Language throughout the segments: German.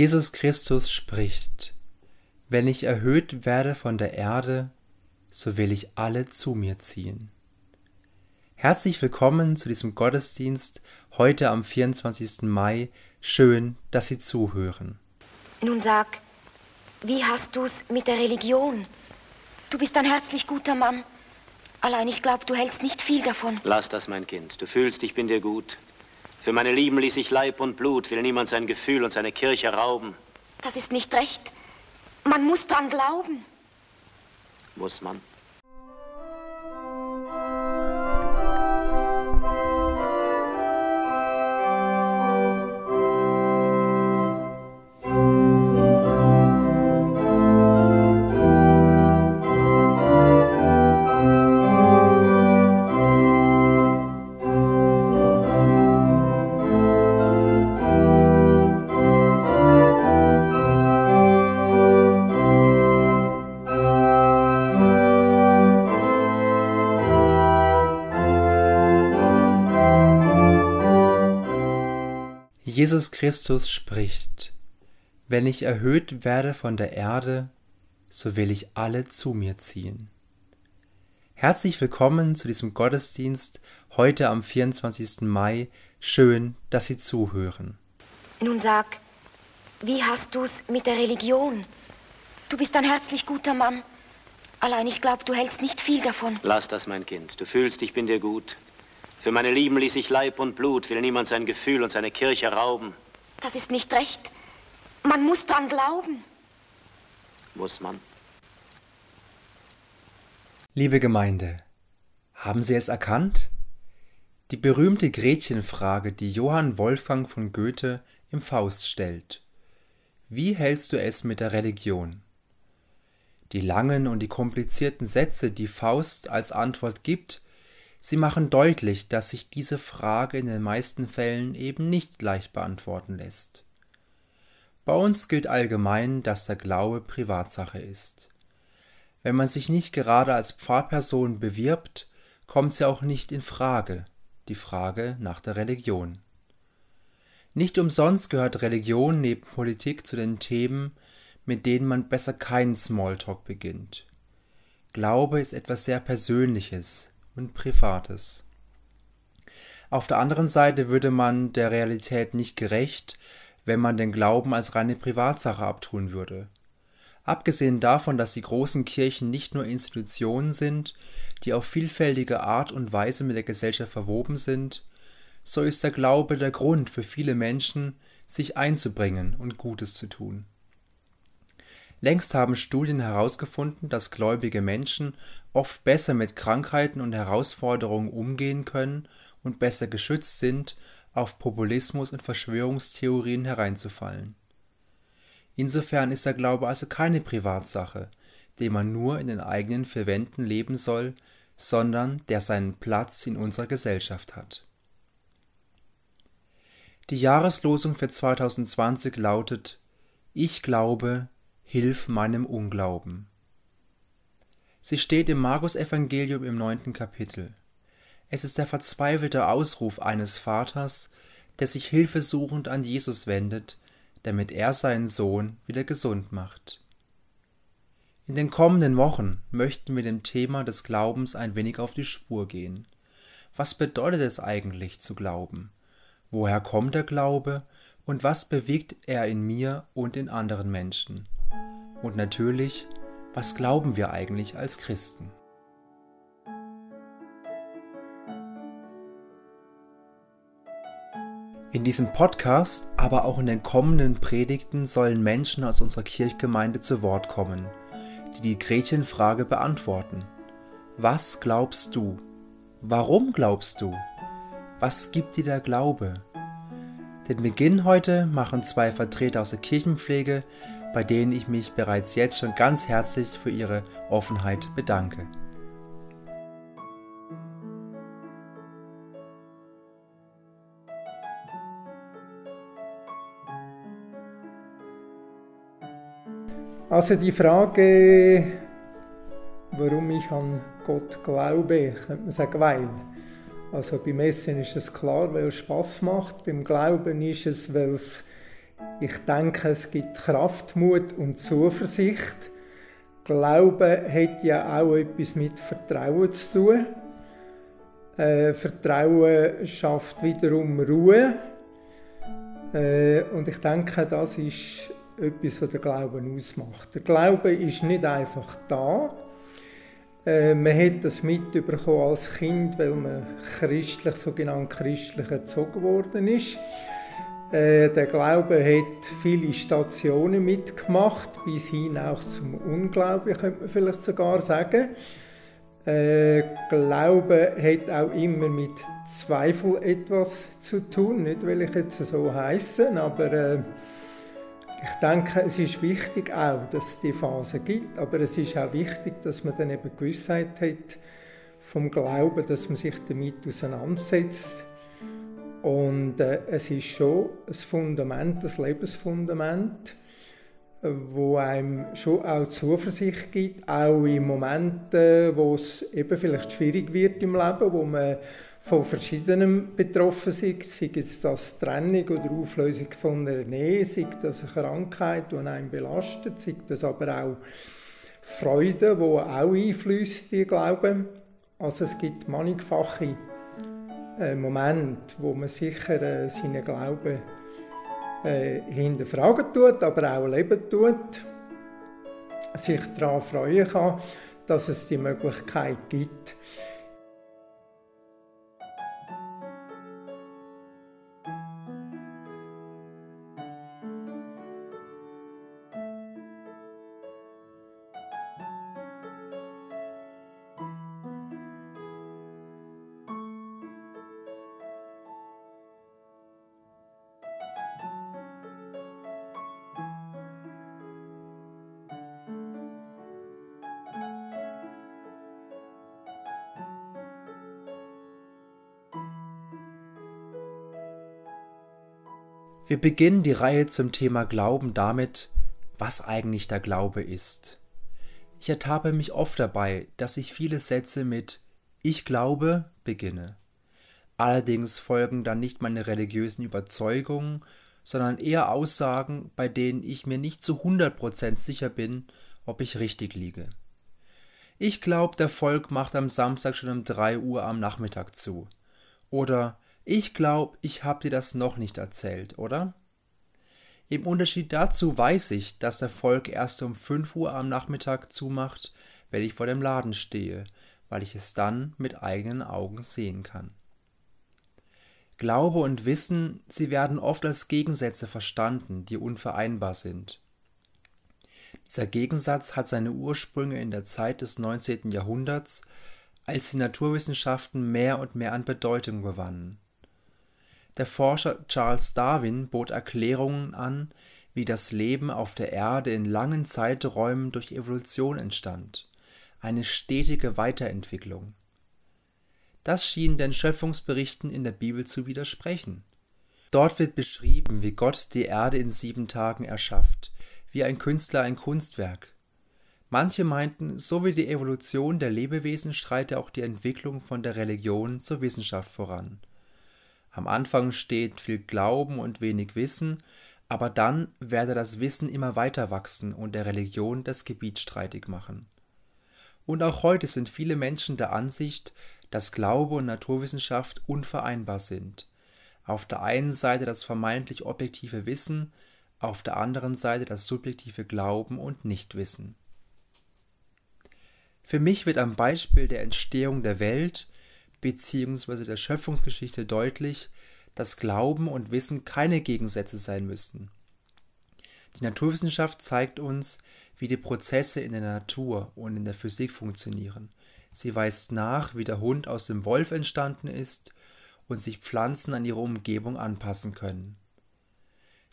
Jesus Christus spricht, Wenn ich erhöht werde von der Erde, so will ich alle zu mir ziehen. Herzlich willkommen zu diesem Gottesdienst heute am 24. Mai. Schön, dass Sie zuhören. Nun sag, wie hast du's mit der Religion? Du bist ein herzlich guter Mann. Allein ich glaube, du hältst nicht viel davon. Lass das, mein Kind. Du fühlst, ich bin dir gut. Für meine Lieben ließ ich Leib und Blut, will niemand sein Gefühl und seine Kirche rauben. Das ist nicht recht. Man muss dran glauben. Muss man? Jesus Christus spricht, Wenn ich erhöht werde von der Erde, so will ich alle zu mir ziehen. Herzlich willkommen zu diesem Gottesdienst heute am 24. Mai. Schön, dass Sie zuhören. Nun sag, wie hast du's mit der Religion? Du bist ein herzlich guter Mann. Allein ich glaube, du hältst nicht viel davon. Lass das, mein Kind. Du fühlst, ich bin dir gut. Für meine Lieben ließ ich Leib und Blut, will niemand sein Gefühl und seine Kirche rauben. Das ist nicht recht. Man muss dran glauben. Muss man? Liebe Gemeinde, haben Sie es erkannt? Die berühmte Gretchenfrage, die Johann Wolfgang von Goethe im Faust stellt. Wie hältst du es mit der Religion? Die langen und die komplizierten Sätze, die Faust als Antwort gibt, Sie machen deutlich, dass sich diese Frage in den meisten Fällen eben nicht leicht beantworten lässt. Bei uns gilt allgemein, dass der Glaube Privatsache ist. Wenn man sich nicht gerade als Pfarrperson bewirbt, kommt sie auch nicht in Frage, die Frage nach der Religion. Nicht umsonst gehört Religion neben Politik zu den Themen, mit denen man besser keinen Smalltalk beginnt. Glaube ist etwas sehr Persönliches, und Privates. Auf der anderen Seite würde man der Realität nicht gerecht, wenn man den Glauben als reine Privatsache abtun würde. Abgesehen davon, dass die großen Kirchen nicht nur Institutionen sind, die auf vielfältige Art und Weise mit der Gesellschaft verwoben sind, so ist der Glaube der Grund für viele Menschen, sich einzubringen und Gutes zu tun. Längst haben Studien herausgefunden, dass gläubige Menschen oft besser mit Krankheiten und Herausforderungen umgehen können und besser geschützt sind, auf Populismus und Verschwörungstheorien hereinzufallen. Insofern ist der Glaube also keine Privatsache, den man nur in den eigenen vier Wänden leben soll, sondern der seinen Platz in unserer Gesellschaft hat. Die Jahreslosung für 2020 lautet Ich glaube, Hilf meinem Unglauben. Sie steht im Markus-Evangelium im neunten Kapitel. Es ist der verzweifelte Ausruf eines Vaters, der sich hilfesuchend an Jesus wendet, damit er seinen Sohn wieder gesund macht. In den kommenden Wochen möchten wir dem Thema des Glaubens ein wenig auf die Spur gehen. Was bedeutet es eigentlich zu glauben? Woher kommt der Glaube und was bewegt er in mir und in anderen Menschen? Und natürlich, was glauben wir eigentlich als Christen? In diesem Podcast, aber auch in den kommenden Predigten sollen Menschen aus unserer Kirchgemeinde zu Wort kommen, die die Gretchenfrage beantworten. Was glaubst du? Warum glaubst du? Was gibt dir der Glaube? Den Beginn heute machen zwei Vertreter aus der Kirchenpflege bei denen ich mich bereits jetzt schon ganz herzlich für ihre Offenheit bedanke. Also die Frage, warum ich an Gott glaube, könnte man sagen, weil. Also beim Essen ist es klar, weil es Spaß macht. Beim Glauben ist es, weil es Ich denke, es gibt Kraft, Mut und Zuversicht. Glaube hat ja auch etwas mit Vertrauen zu tun. Äh, Vertrauen schafft wiederum Ruhe. Äh, und ich denke, das ist etwas, was der Glauben ausmacht. Der Glaube ist nicht einfach da. Äh, man hat das mitbekommen als Kind, weil man christlich, sogenannt christlich erzogen worden ist. Äh, der Glaube hat viele Stationen mitgemacht, bis hin auch zum Unglauben, könnte man vielleicht sogar sagen. Äh, Glaube hat auch immer mit Zweifel etwas zu tun, nicht weil ich jetzt so heiße, aber äh, ich denke, es ist wichtig auch, dass es die Phase gibt, aber es ist auch wichtig, dass man dann eben Gewissheit hat vom Glauben, dass man sich damit auseinandersetzt. Und äh, es ist schon ein Fundament, ein Lebensfundament, wo einem schon auch Zuversicht gibt, auch in Momenten, wo es eben vielleicht schwierig wird im Leben, wo man von verschiedenen betroffen ist, sei es das Trennung oder Auflösung von einer Nähe, sei das eine Krankheit, die einen belastet, sei das aber auch Freude, die auch einfließt, die Glauben. Also es gibt mannigfache äh, Momente, wo man sicher äh, seinen Glauben äh, hinterfragen tut, aber auch leben tut, sich daran freuen kann, dass es die Möglichkeit gibt, Wir beginnen die Reihe zum Thema Glauben damit, was eigentlich der Glaube ist. Ich ertappe mich oft dabei, dass ich viele Sätze mit Ich glaube beginne. Allerdings folgen dann nicht meine religiösen Überzeugungen, sondern eher Aussagen, bei denen ich mir nicht zu 100% sicher bin, ob ich richtig liege. Ich glaube, der Volk macht am Samstag schon um 3 Uhr am Nachmittag zu. Oder ich glaube, ich habe dir das noch nicht erzählt, oder? Im Unterschied dazu weiß ich, dass der Volk erst um 5 Uhr am Nachmittag zumacht, wenn ich vor dem Laden stehe, weil ich es dann mit eigenen Augen sehen kann. Glaube und Wissen, sie werden oft als Gegensätze verstanden, die unvereinbar sind. Dieser Gegensatz hat seine Ursprünge in der Zeit des 19. Jahrhunderts, als die Naturwissenschaften mehr und mehr an Bedeutung gewannen. Der Forscher Charles Darwin bot Erklärungen an, wie das Leben auf der Erde in langen Zeiträumen durch Evolution entstand, eine stetige Weiterentwicklung. Das schien den Schöpfungsberichten in der Bibel zu widersprechen. Dort wird beschrieben, wie Gott die Erde in sieben Tagen erschafft, wie ein Künstler ein Kunstwerk. Manche meinten, so wie die Evolution der Lebewesen streite auch die Entwicklung von der Religion zur Wissenschaft voran. Am Anfang steht viel Glauben und wenig Wissen, aber dann werde das Wissen immer weiter wachsen und der Religion das Gebiet streitig machen. Und auch heute sind viele Menschen der Ansicht, dass Glaube und Naturwissenschaft unvereinbar sind. Auf der einen Seite das vermeintlich objektive Wissen, auf der anderen Seite das subjektive Glauben und Nichtwissen. Für mich wird am Beispiel der Entstehung der Welt bzw. der Schöpfungsgeschichte deutlich, dass Glauben und Wissen keine Gegensätze sein müssten. Die Naturwissenschaft zeigt uns, wie die Prozesse in der Natur und in der Physik funktionieren. Sie weist nach, wie der Hund aus dem Wolf entstanden ist und sich Pflanzen an ihre Umgebung anpassen können.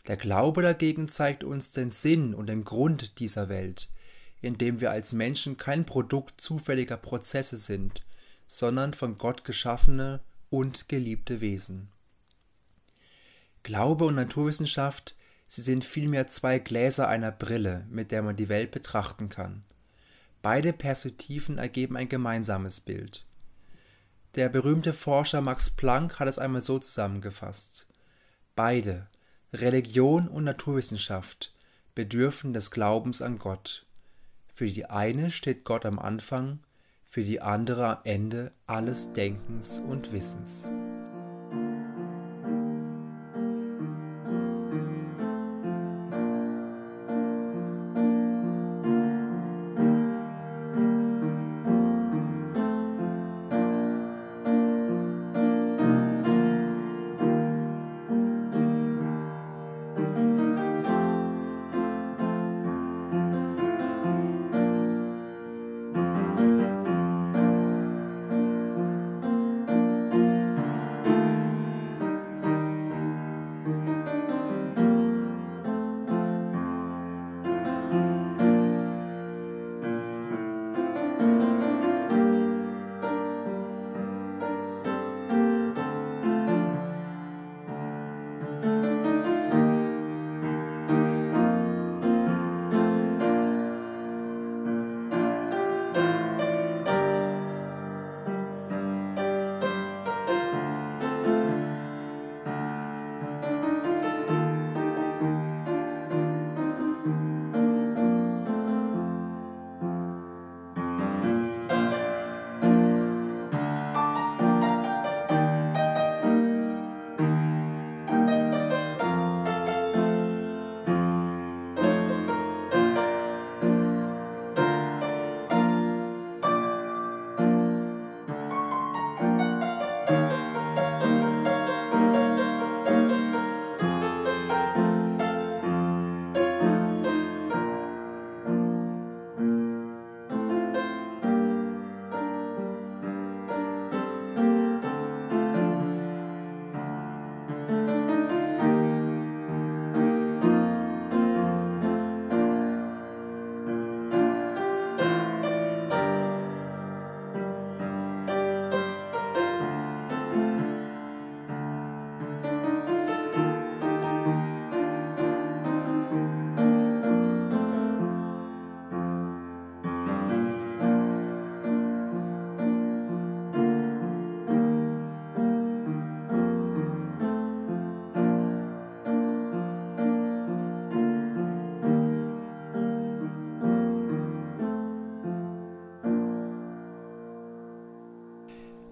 Der Glaube dagegen zeigt uns den Sinn und den Grund dieser Welt, indem wir als Menschen kein Produkt zufälliger Prozesse sind, sondern von Gott geschaffene und geliebte Wesen. Glaube und Naturwissenschaft, sie sind vielmehr zwei Gläser einer Brille, mit der man die Welt betrachten kann. Beide Perspektiven ergeben ein gemeinsames Bild. Der berühmte Forscher Max Planck hat es einmal so zusammengefasst. Beide, Religion und Naturwissenschaft bedürfen des Glaubens an Gott. Für die eine steht Gott am Anfang, für die andere am Ende alles Denkens und Wissens.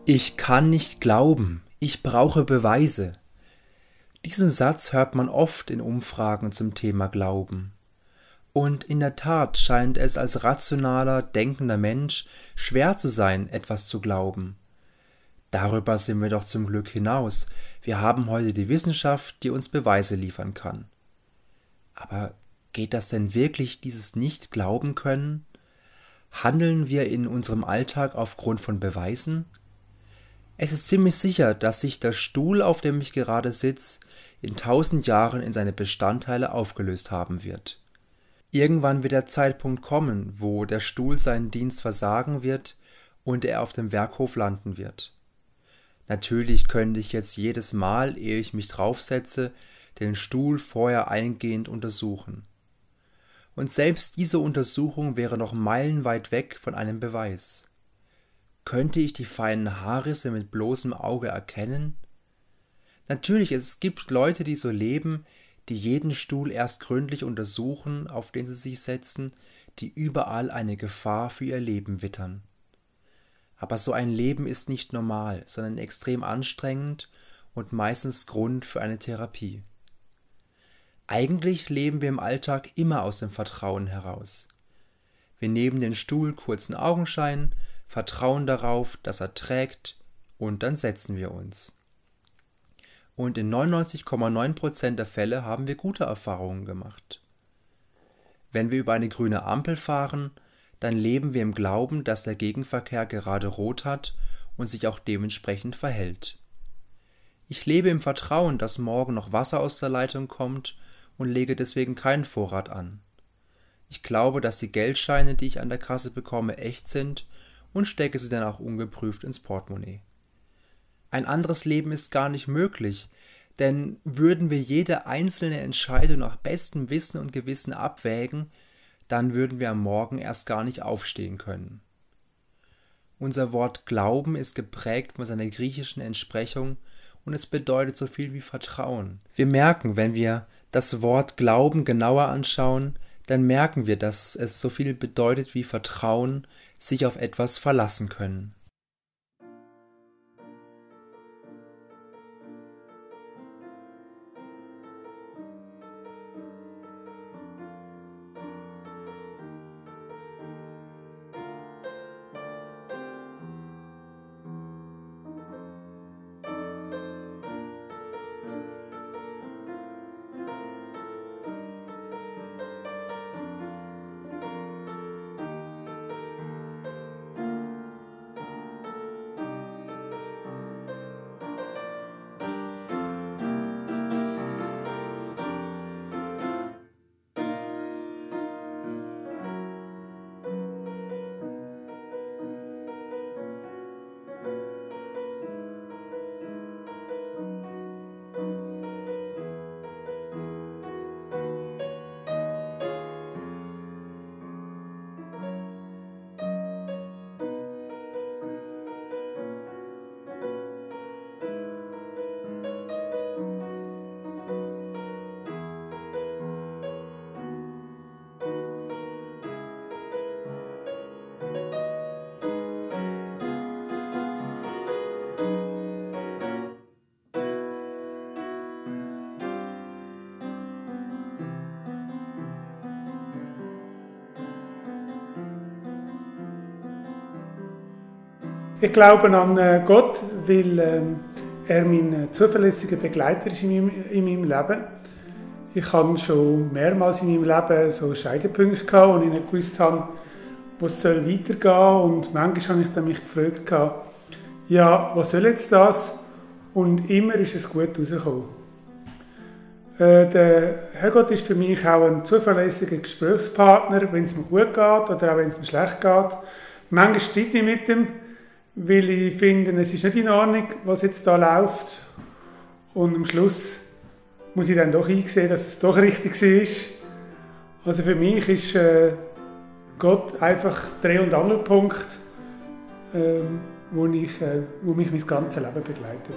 Ich kann nicht glauben, ich brauche Beweise. Diesen Satz hört man oft in Umfragen zum Thema Glauben. Und in der Tat scheint es als rationaler, denkender Mensch schwer zu sein, etwas zu glauben. Darüber sind wir doch zum Glück hinaus. Wir haben heute die Wissenschaft, die uns Beweise liefern kann. Aber geht das denn wirklich, dieses Nicht-Glauben können? Handeln wir in unserem Alltag aufgrund von Beweisen? Es ist ziemlich sicher, dass sich der Stuhl, auf dem ich gerade sitz, in tausend Jahren in seine Bestandteile aufgelöst haben wird. Irgendwann wird der Zeitpunkt kommen, wo der Stuhl seinen Dienst versagen wird und er auf dem Werkhof landen wird. Natürlich könnte ich jetzt jedes Mal, ehe ich mich draufsetze, den Stuhl vorher eingehend untersuchen. Und selbst diese Untersuchung wäre noch meilenweit weg von einem Beweis. Könnte ich die feinen Haarrisse mit bloßem Auge erkennen? Natürlich, es gibt Leute, die so leben, die jeden Stuhl erst gründlich untersuchen, auf den sie sich setzen, die überall eine Gefahr für ihr Leben wittern. Aber so ein Leben ist nicht normal, sondern extrem anstrengend und meistens Grund für eine Therapie. Eigentlich leben wir im Alltag immer aus dem Vertrauen heraus. Wir nehmen den Stuhl kurzen Augenschein, vertrauen darauf, dass er trägt, und dann setzen wir uns. Und in 99,9% der Fälle haben wir gute Erfahrungen gemacht. Wenn wir über eine grüne Ampel fahren, dann leben wir im Glauben, dass der Gegenverkehr gerade rot hat und sich auch dementsprechend verhält. Ich lebe im Vertrauen, dass morgen noch Wasser aus der Leitung kommt und lege deswegen keinen Vorrat an. Ich glaube, dass die Geldscheine, die ich an der Kasse bekomme, echt sind und stecke sie dann auch ungeprüft ins Portemonnaie. Ein anderes Leben ist gar nicht möglich, denn würden wir jede einzelne Entscheidung nach bestem Wissen und Gewissen abwägen, dann würden wir am Morgen erst gar nicht aufstehen können. Unser Wort Glauben ist geprägt von seiner griechischen Entsprechung und es bedeutet so viel wie Vertrauen. Wir merken, wenn wir das Wort Glauben genauer anschauen, dann merken wir, dass es so viel bedeutet wie Vertrauen, sich auf etwas verlassen können. Ich glaube an äh, Gott, weil ähm, er mein äh, zuverlässiger Begleiter ist in meinem, in meinem Leben. Ich habe schon mehrmals in meinem Leben so Scheidepunkte gehabt, wo ich nicht gewusst habe, wo es soll weitergehen Und manchmal habe ich dann mich gefragt, ja, was soll jetzt das? Und immer ist es gut rausgekommen. Äh, der Herrgott ist für mich auch ein zuverlässiger Gesprächspartner, wenn es mir gut geht oder auch wenn es mir schlecht geht. Manchmal streite ich mit ihm, weil ich finde, es ist nicht in Ordnung, was jetzt da läuft. Und am Schluss muss ich dann doch einsehen, dass es doch richtig war. Also für mich ist äh, Gott einfach Dreh- und Angelpunkt, äh, wo, ich, äh, wo mich mein ganzes Leben begleitet.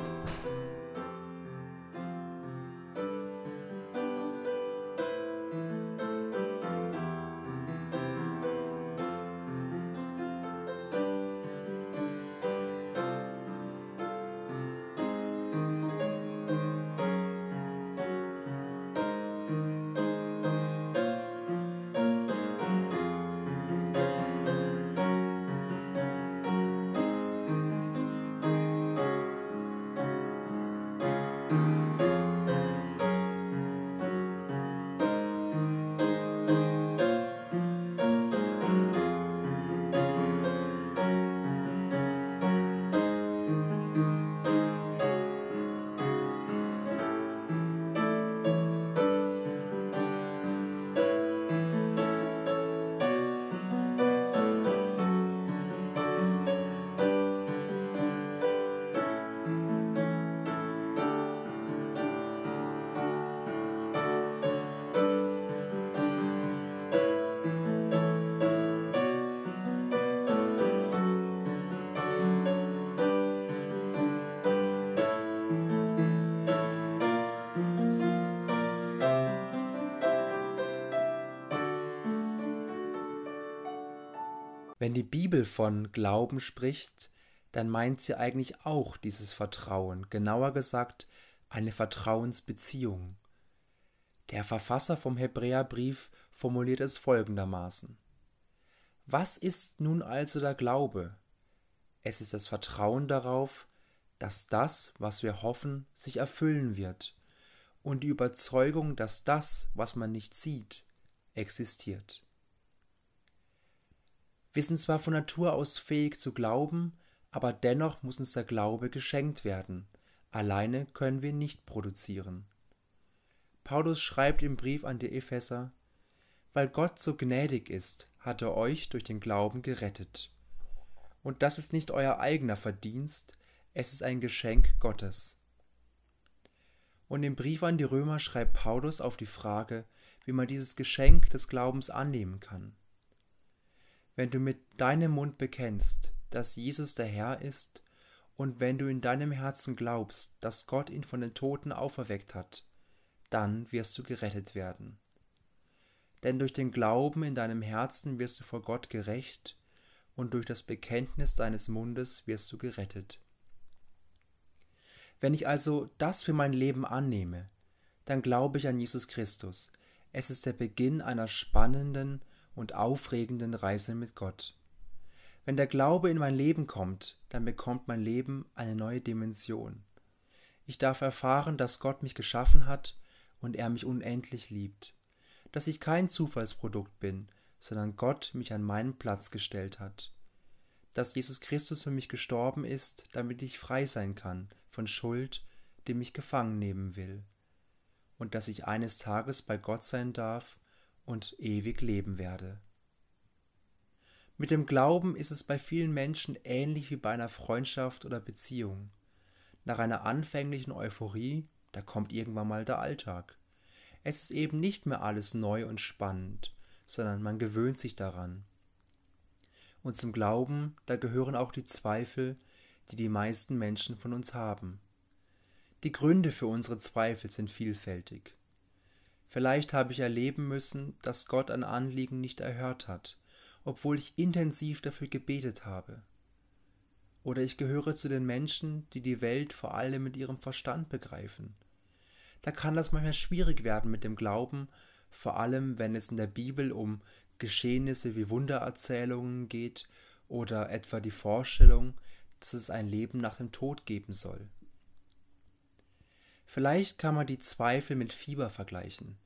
Wenn die Bibel von Glauben spricht, dann meint sie eigentlich auch dieses Vertrauen, genauer gesagt eine Vertrauensbeziehung. Der Verfasser vom Hebräerbrief formuliert es folgendermaßen Was ist nun also der Glaube? Es ist das Vertrauen darauf, dass das, was wir hoffen, sich erfüllen wird, und die Überzeugung, dass das, was man nicht sieht, existiert. Wir sind zwar von Natur aus fähig zu glauben, aber dennoch muss uns der Glaube geschenkt werden. Alleine können wir nicht produzieren. Paulus schreibt im Brief an die Epheser, weil Gott so gnädig ist, hat er euch durch den Glauben gerettet. Und das ist nicht euer eigener Verdienst, es ist ein Geschenk Gottes. Und im Brief an die Römer schreibt Paulus auf die Frage, wie man dieses Geschenk des Glaubens annehmen kann. Wenn du mit deinem Mund bekennst, dass Jesus der Herr ist und wenn du in deinem Herzen glaubst, dass Gott ihn von den Toten auferweckt hat, dann wirst du gerettet werden. Denn durch den Glauben in deinem Herzen wirst du vor Gott gerecht, und durch das Bekenntnis deines Mundes wirst du gerettet. Wenn ich also das für mein Leben annehme, dann glaube ich an Jesus Christus. Es ist der Beginn einer spannenden und aufregenden Reise mit Gott. Wenn der Glaube in mein Leben kommt, dann bekommt mein Leben eine neue Dimension. Ich darf erfahren, dass Gott mich geschaffen hat und er mich unendlich liebt, dass ich kein Zufallsprodukt bin, sondern Gott mich an meinen Platz gestellt hat, dass Jesus Christus für mich gestorben ist, damit ich frei sein kann von Schuld, die mich gefangen nehmen will, und dass ich eines Tages bei Gott sein darf und ewig leben werde. Mit dem Glauben ist es bei vielen Menschen ähnlich wie bei einer Freundschaft oder Beziehung. Nach einer anfänglichen Euphorie, da kommt irgendwann mal der Alltag. Es ist eben nicht mehr alles neu und spannend, sondern man gewöhnt sich daran. Und zum Glauben, da gehören auch die Zweifel, die die meisten Menschen von uns haben. Die Gründe für unsere Zweifel sind vielfältig. Vielleicht habe ich erleben müssen, dass Gott ein Anliegen nicht erhört hat, obwohl ich intensiv dafür gebetet habe. Oder ich gehöre zu den Menschen, die die Welt vor allem mit ihrem Verstand begreifen. Da kann das manchmal schwierig werden mit dem Glauben, vor allem wenn es in der Bibel um Geschehnisse wie Wundererzählungen geht oder etwa die Vorstellung, dass es ein Leben nach dem Tod geben soll. Vielleicht kann man die Zweifel mit Fieber vergleichen.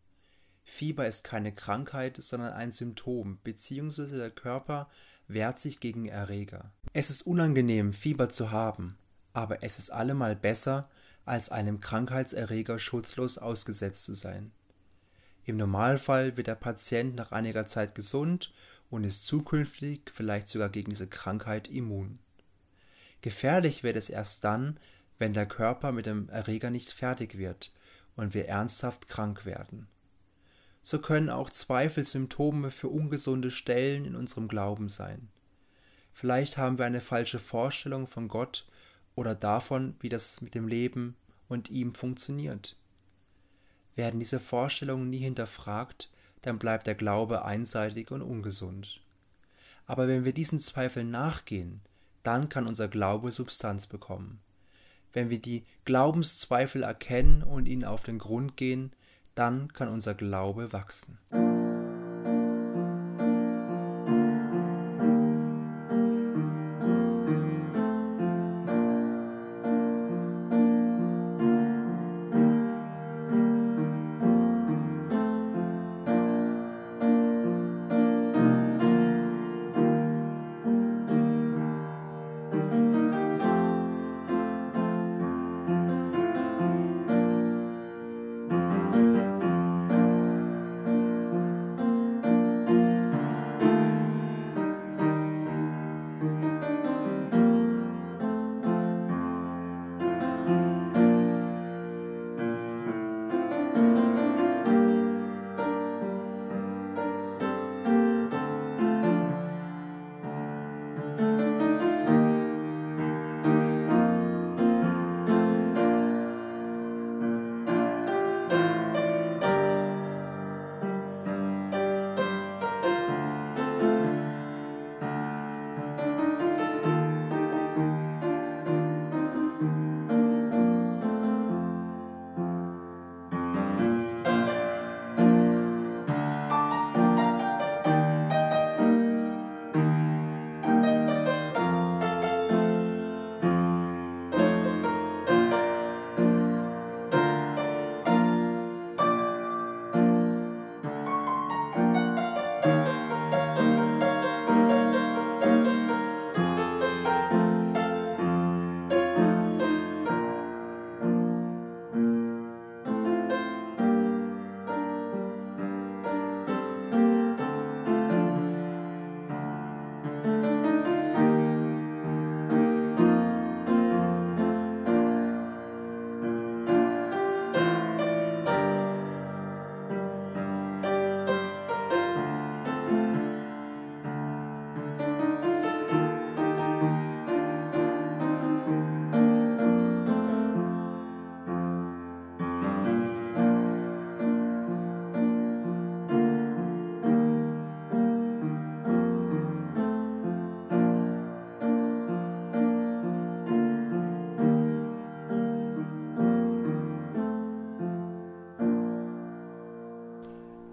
Fieber ist keine Krankheit, sondern ein Symptom, beziehungsweise der Körper wehrt sich gegen Erreger. Es ist unangenehm, Fieber zu haben, aber es ist allemal besser, als einem Krankheitserreger schutzlos ausgesetzt zu sein. Im Normalfall wird der Patient nach einiger Zeit gesund und ist zukünftig vielleicht sogar gegen diese Krankheit immun. Gefährlich wird es erst dann, wenn der Körper mit dem Erreger nicht fertig wird und wir ernsthaft krank werden. So können auch Zweifel Symptome für ungesunde Stellen in unserem Glauben sein. Vielleicht haben wir eine falsche Vorstellung von Gott oder davon, wie das mit dem Leben und ihm funktioniert. Werden diese Vorstellungen nie hinterfragt, dann bleibt der Glaube einseitig und ungesund. Aber wenn wir diesen Zweifeln nachgehen, dann kann unser Glaube Substanz bekommen. Wenn wir die Glaubenszweifel erkennen und ihnen auf den Grund gehen, dann kann unser Glaube wachsen.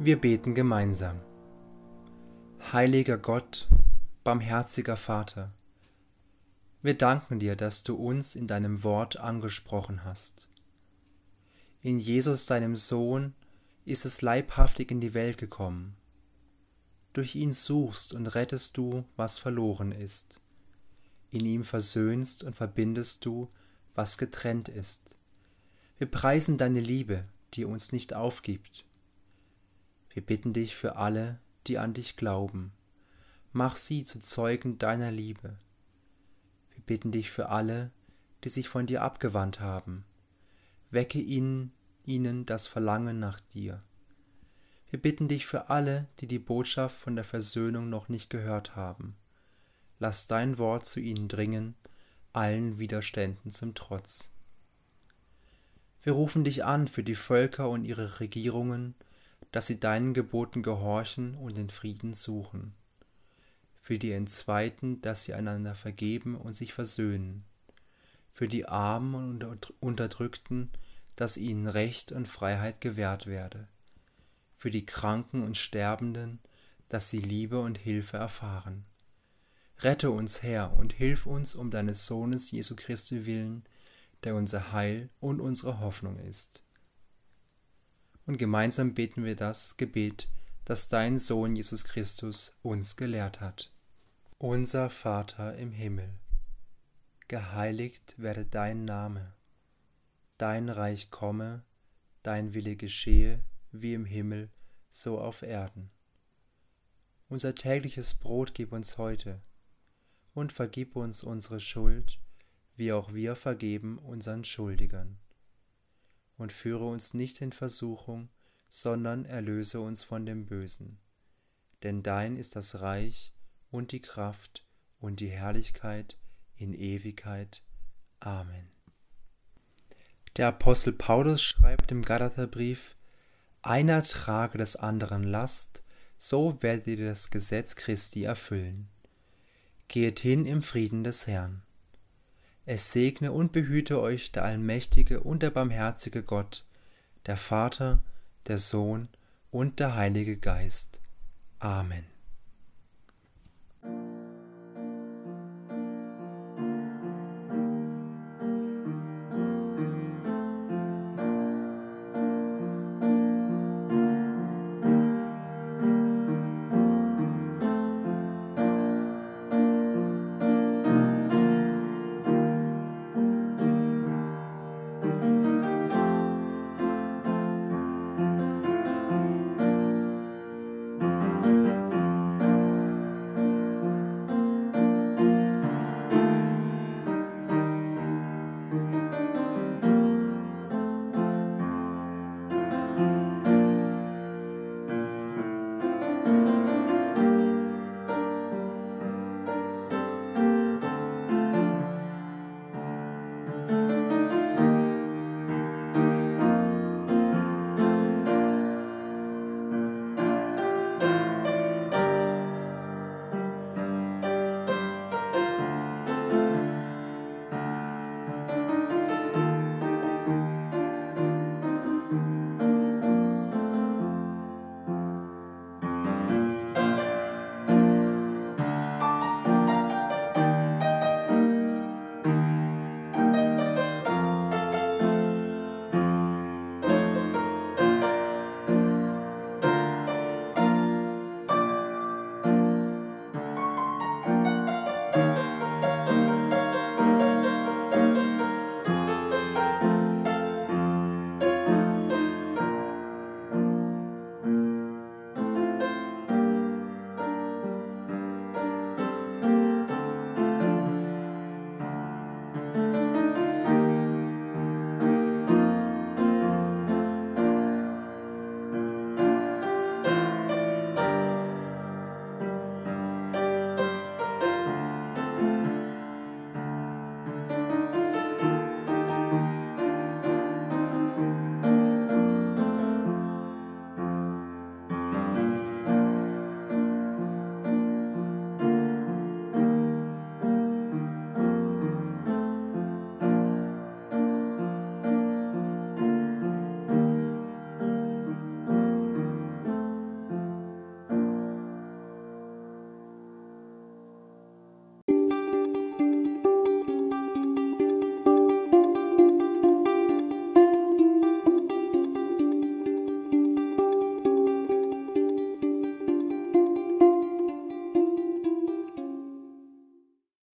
Wir beten gemeinsam. Heiliger Gott, barmherziger Vater, wir danken dir, dass du uns in deinem Wort angesprochen hast. In Jesus, deinem Sohn, ist es leibhaftig in die Welt gekommen. Durch ihn suchst und rettest du, was verloren ist. In ihm versöhnst und verbindest du, was getrennt ist. Wir preisen deine Liebe, die uns nicht aufgibt wir bitten dich für alle, die an dich glauben. Mach sie zu Zeugen deiner Liebe. Wir bitten dich für alle, die sich von dir abgewandt haben. Wecke ihnen, ihnen das Verlangen nach dir. Wir bitten dich für alle, die die Botschaft von der Versöhnung noch nicht gehört haben. Lass dein Wort zu ihnen dringen, allen Widerständen zum Trotz. Wir rufen dich an für die Völker und ihre Regierungen, dass sie deinen Geboten gehorchen und den Frieden suchen. Für die Entzweiten, dass sie einander vergeben und sich versöhnen. Für die Armen und Unterdrückten, dass ihnen Recht und Freiheit gewährt werde. Für die Kranken und Sterbenden, dass sie Liebe und Hilfe erfahren. Rette uns, Herr, und hilf uns um deines Sohnes Jesu Christi willen, der unser Heil und unsere Hoffnung ist und gemeinsam beten wir das Gebet, das dein Sohn Jesus Christus uns gelehrt hat. Unser Vater im Himmel, geheiligt werde dein Name, dein Reich komme, dein Wille geschehe, wie im Himmel, so auf Erden. Unser tägliches Brot gib uns heute, und vergib uns unsere Schuld, wie auch wir vergeben unseren Schuldigern und führe uns nicht in Versuchung, sondern erlöse uns von dem Bösen. Denn dein ist das Reich und die Kraft und die Herrlichkeit in Ewigkeit. Amen. Der Apostel Paulus schreibt im Galaterbrief, einer trage des anderen Last, so werdet ihr das Gesetz Christi erfüllen. Gehet hin im Frieden des Herrn. Es segne und behüte euch der allmächtige und der barmherzige Gott, der Vater, der Sohn und der Heilige Geist. Amen.